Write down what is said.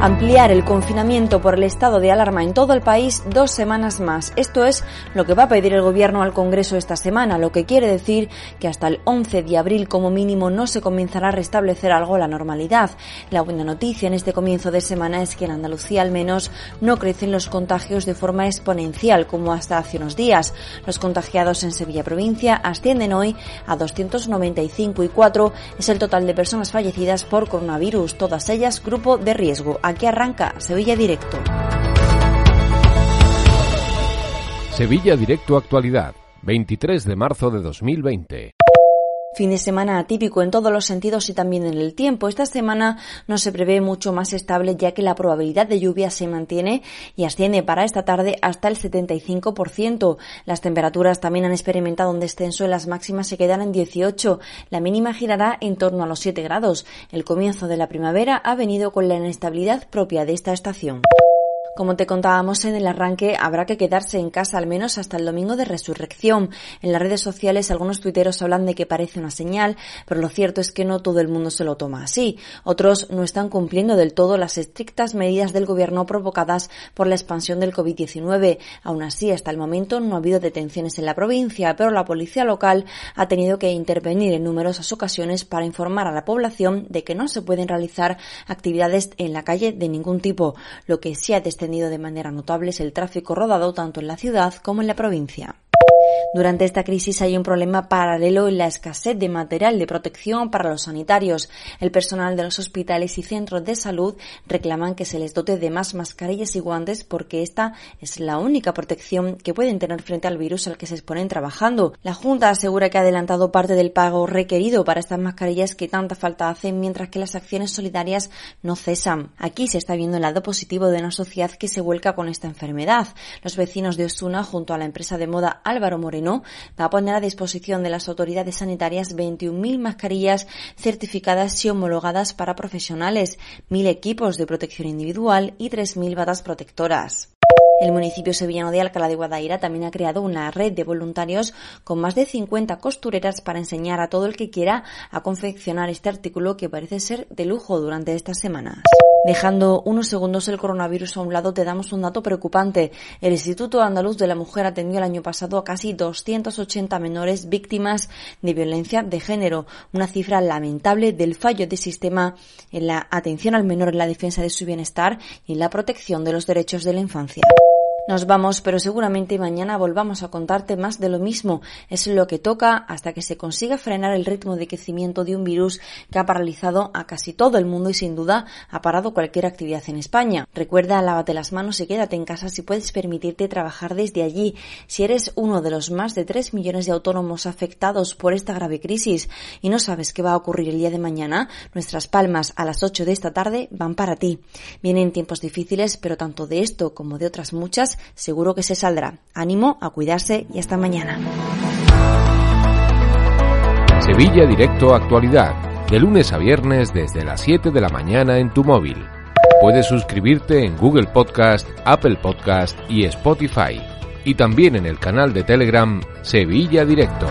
ampliar el confinamiento por el estado de alarma en todo el país dos semanas más. Esto es lo que va a pedir el Gobierno al Congreso esta semana, lo que quiere decir que hasta el 11 de abril como mínimo no se comenzará a restablecer algo la normalidad. La buena noticia en este comienzo de semana es que en Andalucía al menos no crecen los contagios de forma exponencial como hasta hace unos días. Los contagiados en Sevilla provincia ascienden hoy a 295 y 4 es el total de personas fallecidas por coronavirus, todas ellas grupo de riesgo. Aquí arranca Sevilla Directo. Sevilla Directo Actualidad, 23 de marzo de 2020. Fin de semana atípico en todos los sentidos y también en el tiempo. Esta semana no se prevé mucho más estable ya que la probabilidad de lluvia se mantiene y asciende para esta tarde hasta el 75%. Las temperaturas también han experimentado un descenso y las máximas se quedan en 18. La mínima girará en torno a los 7 grados. El comienzo de la primavera ha venido con la inestabilidad propia de esta estación. Como te contábamos en el arranque, habrá que quedarse en casa al menos hasta el domingo de resurrección. En las redes sociales algunos tuiteros hablan de que parece una señal, pero lo cierto es que no todo el mundo se lo toma así. Otros no están cumpliendo del todo las estrictas medidas del gobierno provocadas por la expansión del COVID-19. Aún así, hasta el momento no ha habido detenciones en la provincia, pero la policía local ha tenido que intervenir en numerosas ocasiones para informar a la población de que no se pueden realizar actividades en la calle de ningún tipo, lo que sí ha de manera notable el tráfico rodado tanto en la ciudad como en la provincia. Durante esta crisis hay un problema paralelo en la escasez de material de protección para los sanitarios. El personal de los hospitales y centros de salud reclaman que se les dote de más mascarillas y guantes porque esta es la única protección que pueden tener frente al virus al que se exponen trabajando. La Junta asegura que ha adelantado parte del pago requerido para estas mascarillas que tanta falta hacen mientras que las acciones solidarias no cesan. Aquí se está viendo el lado positivo de una sociedad que se vuelca con esta enfermedad. Los vecinos de Osuna junto a la empresa de moda Álvaro Moreno va a poner a disposición de las autoridades sanitarias 21.000 mascarillas certificadas y homologadas para profesionales, 1.000 equipos de protección individual y 3.000 batas protectoras. El municipio sevillano de Alcalá de Guadaira también ha creado una red de voluntarios con más de 50 costureras para enseñar a todo el que quiera a confeccionar este artículo que parece ser de lujo durante estas semanas. Dejando unos segundos el coronavirus a un lado, te damos un dato preocupante. El Instituto Andaluz de la Mujer atendió el año pasado a casi 280 menores víctimas de violencia de género, una cifra lamentable del fallo de sistema en la atención al menor en la defensa de su bienestar y en la protección de los derechos de la infancia. Nos vamos, pero seguramente mañana volvamos a contarte más de lo mismo. Es lo que toca hasta que se consiga frenar el ritmo de crecimiento de un virus que ha paralizado a casi todo el mundo y sin duda ha parado cualquier actividad en España. Recuerda, lávate las manos y quédate en casa si puedes permitirte trabajar desde allí. Si eres uno de los más de 3 millones de autónomos afectados por esta grave crisis y no sabes qué va a ocurrir el día de mañana, nuestras palmas a las 8 de esta tarde van para ti. Vienen tiempos difíciles, pero tanto de esto como de otras muchas seguro que se saldrá. Ánimo a cuidarse y hasta mañana. Sevilla Directo Actualidad, de lunes a viernes desde las 7 de la mañana en tu móvil. Puedes suscribirte en Google Podcast, Apple Podcast y Spotify. Y también en el canal de Telegram Sevilla Directo.